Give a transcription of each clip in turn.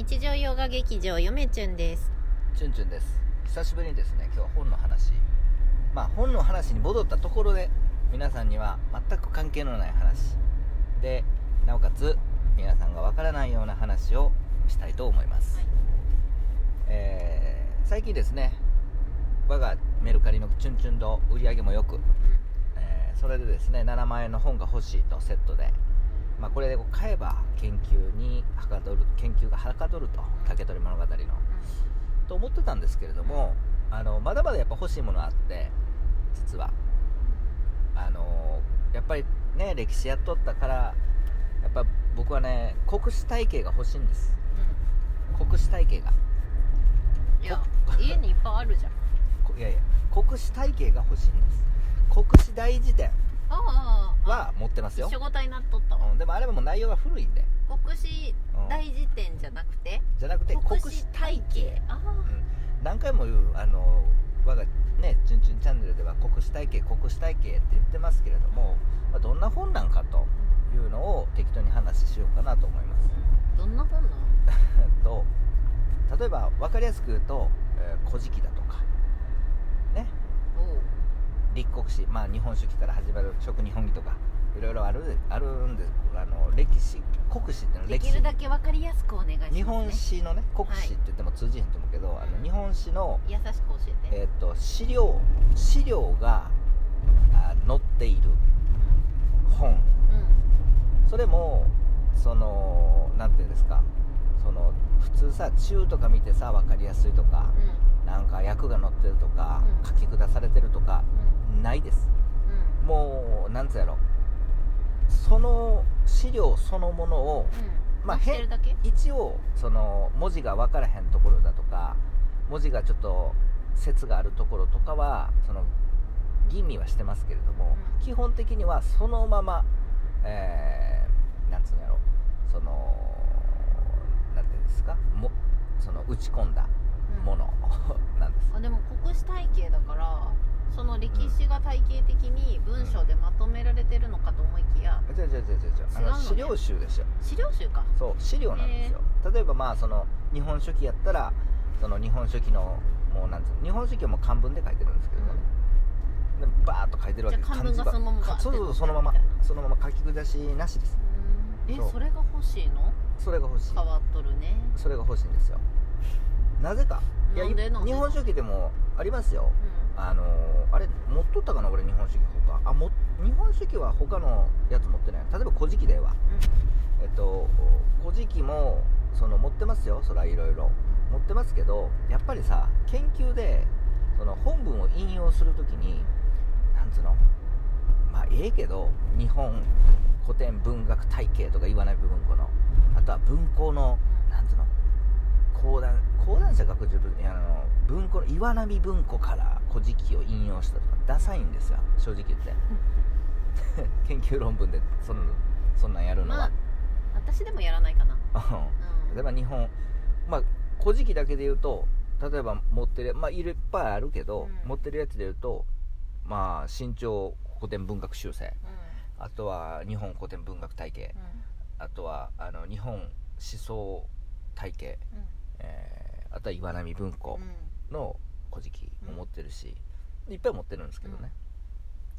日常洋画劇場よめちゅんです。チュンチュンです。久しぶりにですね今日は本の話。まあ本の話に戻ったところで皆さんには全く関係のない話。でなおかつ皆さんがわからないような話をしたいと思います、はい。えー最近ですね我がメルカリのチュンチュン堂売り上げもよく、えーそれでですね7万円の本が欲しいとセットでまあ、これでこう買えば研究にはかどる研究がはかどると竹取物語の。と思ってたんですけれどもあのまだまだやっぱ欲しいものあって実は。あのやっぱりね歴史やっとったからやっぱ僕はね 国史体系が欲しいんです。国史体系が。いや家にいっぱいあるじゃん。こいやいや国史体系が欲しいんです。国史大辞典ああは持ってますよ。一、緒ごたになっとったわ。うん、でもあれはもう内容が古いんで。国史大辞典じゃなくて？じゃなくて国史体系。あうん。何回も言うあの我がね「チュンチュンチャンネル」では国史体系国史体系って言ってますけれども、まあ、どんな本なんかというのを適当に話しようかなと思います。あどんな本なの？え っと例えば分かりやすく言うと「えー古事記」だとかねおう立国史まあ日本書紀から始まる食日本紀とかいろいろあるあるんです。あの歴史国史っていうのは歴史できるだけわかりやすくお願いします、ね、日本史のね国史って言っても通じへんと思うけど、あの日本史の優しく教えて、えー、と資料資料があ載っている本。うん。それもそのなんていうんですかその普通さ中とか見てさ分かりやすいとかなんか訳が載ってるとか、うん。書き下されてるとかうんないです。うん。もうなんつうやろ。その資料そのものをうん。まあ載ってるだけ？一応その文字が分からへんところだとか文字がちょっと説があるところとかはその吟味はしてますけれども、うん。基本的にはそのまま、えーなんつうんやろ。そのなんていうんですか？もその打ち込んだうん。も のなんです、あでも国史体系だからその歴史が体系的に文章でまとめられてるのかと思いきや違う違う違う違う。あ違うのね。の資料集ですよ。資料集か。そう資料なんですよ。例えばまあその日本書紀やったらその日本書紀のもうなんつうの日本書紀はもう漢文で書いてるんですけどもね、でバーッと書いてるわけじゃあ漢文がそのままバーってそうそうそうそのままみたいなそのまま書き下しなしです。うん。えそう。それが欲しいの？それが欲しい。変わっとるね。それが欲しいんですよ。なぜか。いやなんでなんで？日本書紀でもありますよ。うあのーあれ持っとったかな俺日本書紀他。あも日本書紀は他のやつ持ってない。例えば古事記では。えっと古事記もその持ってますよ。そらいろいろ。持ってますけどやっぱりさ研究でその本文を引用するときになんつうの？まあええけど日本古典文学体系とか言わない部分この。あとは文庫のうんなんつうの？講談講談社学術あの文庫の岩波文庫から古事記を引用したとかダサいんですよ。正直言って。研究論文でそんなそんなんやるのは、まあ私でもやらないかな。うん。例えば日本まあ古事記だけで言うと例えば持ってるまあいっぱいあるけど、うん。持ってるやつで言うとまあ新潮古典文学修正。うあとは日本古典文学体系。あとはあの日本思想体系、うん。えーあとは岩波文庫。うんの古事記も持ってるし、いっぱい持ってるんですけどね、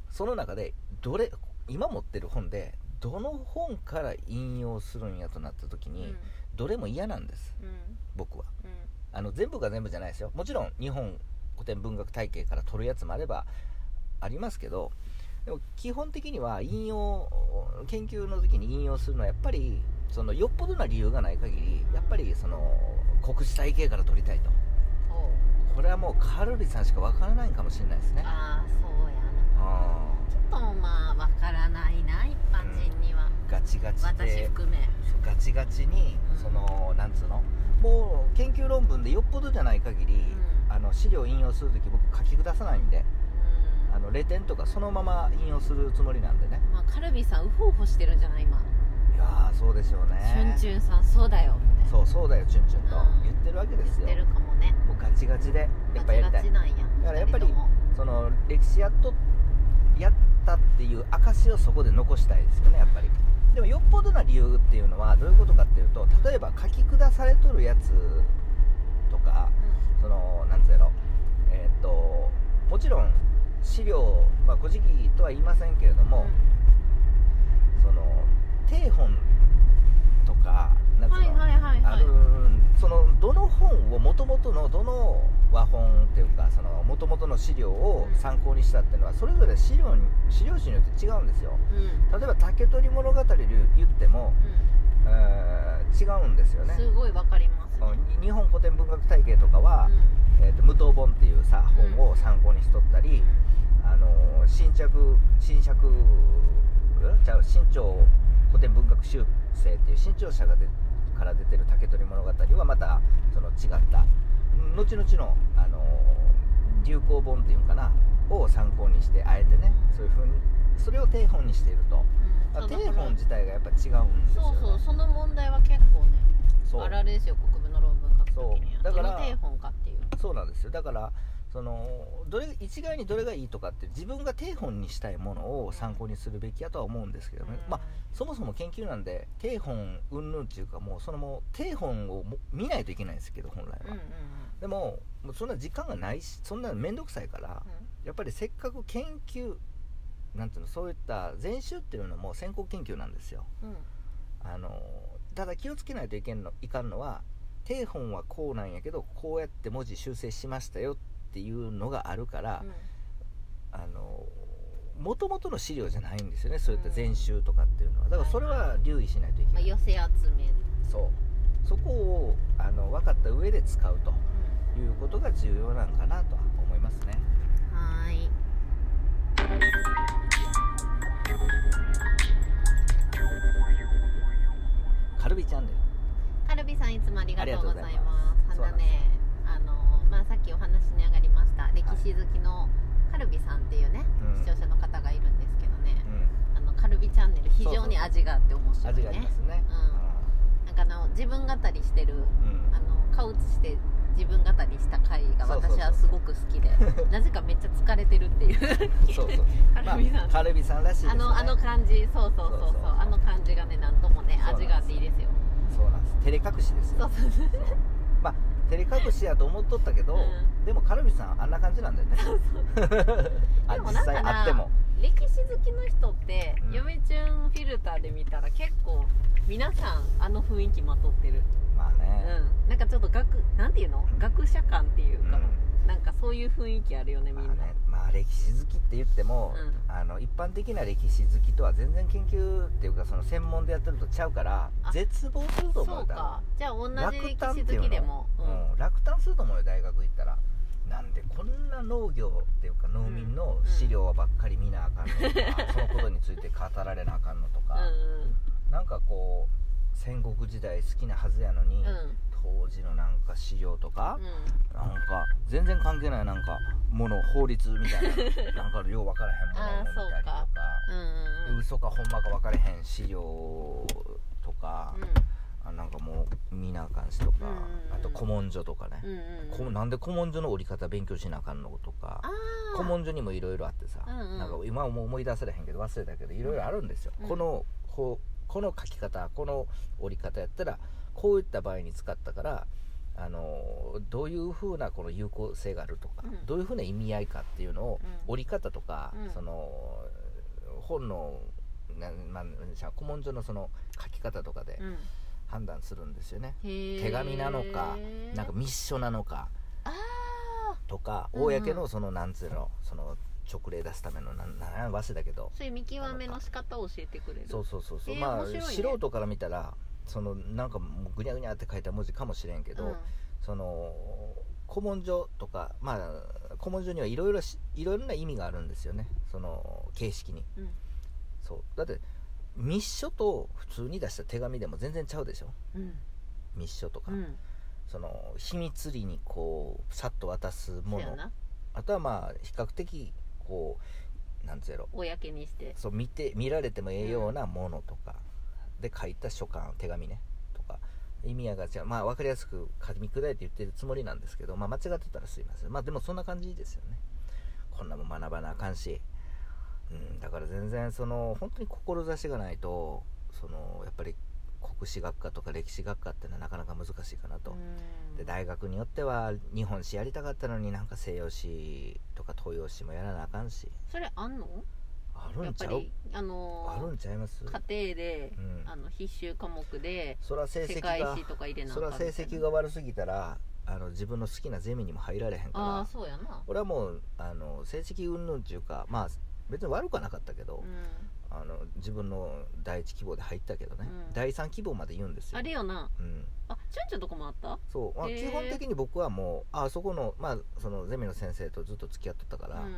その中でどれ今持ってる本でどの本から引用するんやとなった時に、うん。どれも嫌なんです。うん。僕は。うん。あの全部が全部じゃないですよ。もちろん日本古典文学体系から取るやつもあればありますけどでも基本的には引用研究の時に引用するのはやっぱりそのよっぽどな理由がない限りやっぱりその国史体系から取りたいとこれはもうカルビさんしかわからないかもしれないですね。ああそうやな。あちょっとまあわからないな一般人には、ーガチガチ私で含め。ガチガチにうん。そのなんつうの？もう研究論文でよっぽどじゃない限り、うん。あの資料引用する時僕書き下さないんでうん。あのレ点とかそのまま引用するつもりなんでね。まあ、カルビさんウホウホしてるんじゃない今、いやーそうでしょうね。チュンチュンさんそうだよそうそうだよチュンチュンと。うん。言ってるわけですよ。言ってるかもね。もうガチガチでやっぱやりたい。だからやっぱりその歴史やっとやったっていう証をそこで残したいですよねやっぱり。でもよっぽどな理由っていうのはどういうことかっていうと例えば書き下されとるやつとかそのなんつうやろ。えーっともちろん資料、まあ、古事記とは言いませんけれども、その定本とかなんつうの、はいはいはいはいあるそのどの本をもともとのどの和本っていうかそのもともとの資料を参考にしたっていうのはそれぞれ資料に資料紙によって違うんですよ。うん。例えば竹取物語で言っても、うえー違うんですよね。んすごいわかります。ねうん。日本古典文学体系とかは、えーと無刀本っていうさ本を参考にしとったり、あの新着新釈んちゃう新潮古典文学修正っていう新潮社がでから出てる竹取物語はまたその違った後々の、あの流行本っていうのかなを参考にしてあえてねそういうふうにそれを定本にしていると。うん。定本自体がやっぱ違うんですよね。そうそうその問題は結構ねそう。あるあるですよ国文の論文書くときには。そう。だから定本かっていう。そうなんですよ。だからそのどれ一概にどれがいいとかって自分が定本にしたいものを参考にするべきやとは思うんですけどね、まあそもそも研究なんで定本云々っていうかもうそのもう定本をも見ないといけないんですけど本来は、うんうんでももうそんな時間がないしそんなの面倒くさいからやっぱりせっかく研究なんていうのそういった全集っていうのも先行研究なんですよ。うんうん。あのただ気をつけないといけんのいかんのは定本はこうなんやけどこうやって文字修正しましたよっていうのがあるから、あの元々の資料じゃないんですよねそういった全集とかっていうのは。だからそれは留意しないといけまあ、ない、寄せ集め。そう。そこをあの分かった上で使うということが重要なんかなとは思いますね。はーい。カルビチャンネル。カルビさんいつもありがとうございまます。す。あのね、あのまあさっきおした歴史好きのカルビさんっていうね、うん。視聴者の方がいるんですけどね、うあのカルビチャンネル非常に味があって面ん白いね。味がすね。なんかあの自分語りしてるうん、うんあの顔映して自分語りした回が私はすごく好きで、なぜかめっちゃ疲れてるっていう。そうそう。カルビさん。まあ、カルビさんらしいね。あのあの感じ、そうそうそうそう。あの感じがねなんともね味があっていいですよ。そうなんです。照れ隠しですよ。そうそう。そう。まあ照れ隠しやと思っとったけど、うん。でもカルビさんあんな感じなんだよね。あでも実際なんかなあっても。歴史好きの人って、うん嫁チュンフィルターで見たら結構皆さんあの雰囲気まとってる、まあね、うん、なんかちょっと学なんていうの？うん。学者感っていうそういう雰囲気あるよねみんな、まあねまあ歴史好きって言っても、うん。あの一般的な歴史好きとは全然研究っていうかその専門でやってるとちゃうからあ絶望すると思うよそうか。じゃあ同じ歴落胆史好きでも、うんうん、落胆すると思うよ大学行ったら。なんでこんな農業っていうか農民の資料ばっかり見なあかんのとか、そのことについて語られなあかんのとか、うなんかこう戦国時代好きなはずやのに、んうんうん当時のなんか資料とか、なんか全然関係ないなんかもの法律みたいな なんかよう分からへんものを見たりとあーか。うんうんうん。嘘かほんまか分からへん資料とか、うん。あなんかもう見なあかんしとか、うんうんうん。あと古文書とかね、うんうんこなんで古文書の折り方勉強しなあかんのとか古文書にもいろいろあってさ、うんうん。なんか今はもう思い出せれへんけど忘れたけどいろいろあるんですよ、うん。このここの書き方この折り方やったらこういった場合に使ったからあのどういうふうなこの有効性があるとか、うん。どういうふうな意味合いかっていうのを、うん。折り方とか、うん。その本のなまあ、古文書のその書き方とかでうん。判断するんですよね、手紙なのかなんか密書なのかあとか、公のそのなんつうのその直令出すためのなんなん忘れたけどーそういう見極めの仕方を教えてくれる。そうそうそうそう、えーまあ、ね。素人から見たらそのなんかもうぐにゃぐにゃって書いた文字かもしれんけど、うん。その古文書とかまあ古文書にはいろいろしいろいろな意味があるんですよね。その形式に。うん。そう。だって密書と普通に出した手紙でも全然ちゃうでしょ？うん。密書とか、うん。その秘密裏にこうさっと渡すもの。あとはまあ比較的こうなんつうやろ。公にして。そう見て見られてもええようなものとかで書いた書簡手紙ね。とか。意味合いが違う。まあ分かりやすく噛み砕いて言ってるつもりなんですけど、まあ、間違ってたらすいません。まあでもそんな感じですよね。こんなもん学ばなあかんし、うん、だから全然その本当に志がないとそのやっぱり国史学科とか歴史学科ってのはなかなか難しいかなと、うん。で大学によっては日本史やりたかったのになんか西洋史とか東洋史もやらなあかんし。それあんの？やっぱりあのーあるんちゃいます？家庭で、うん。あの必修科目でそら成績世界が史とか入れなあそかんみたいな。ら成績が悪すぎたらあの自分の好きなゼミにも入られへんあから。あそうやな。俺はもうあの成績云々っていうかまあ別に悪くはなかったけど、うん。あの自分の第一希望で入ったけどね、うん。第三希望まで言うんですよ。あれよな。うん、あちゅんちゅんとこもあった？そう、まあ、基本的に僕はもうあそこの,、まあ、そのゼミの先生とずっと付き合っとったから、うん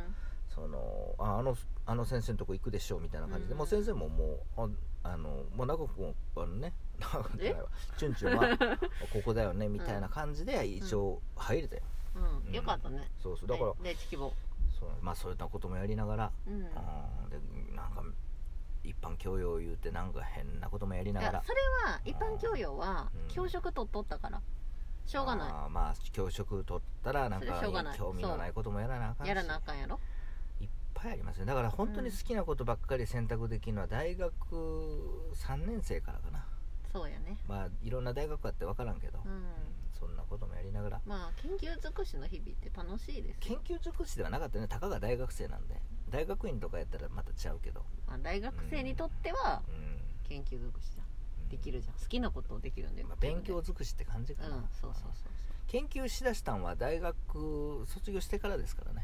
そのああのあの先生のとこ行くでしょうみたいな感じで、うん。もう先生ももうああのもう長くもあのね長くないわチュンチュンは ここだよねみたいな感じで一応入れたよ、うん、うん。よかったね。そうそう。だから、第一希望そう。まあそういったこともやりながら、うん。うんでなんか一般教養言うてなんか変なこともやりいながら。やそれは一般教養はうん。教職取っとったから。しょうがない。あーまあ教職取ったらなんか興味のないこともやらなあかんし。やらなあかんやろぱいありますね。だから本当に好きなことばっかり選択できるのは大学3年生からかな。そうやね。まあいろんな大学あって分からんけど、うん。そんなこともやりながら。まあ研究尽くしの日々って楽しいです研よ、究尽くしではなかったね。たかが大学生なんで。大学院とかやったらまたちゃうけど、まあ、大学生にとってはうん。研究尽くしじゃん。できるじゃん。好きなことをできるんで、まあ、勉強尽くしって感じかな、うんそうそうそう研究しだしたんは大学卒業してからですからね。や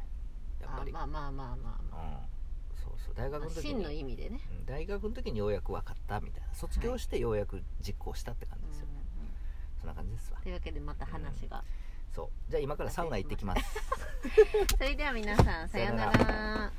っぱり、あまあまあまあまあまあ、うん。そうそう。大学まあ、の時に、真の意味でね、うん。大学の時にようやく分かったみたいな。卒業してようやく実行したって感じですよね、うんうんそんな感じですわ。というわけでまた話が、そう。じゃあ今からサウナ行ってきます。それでは皆さんさようなら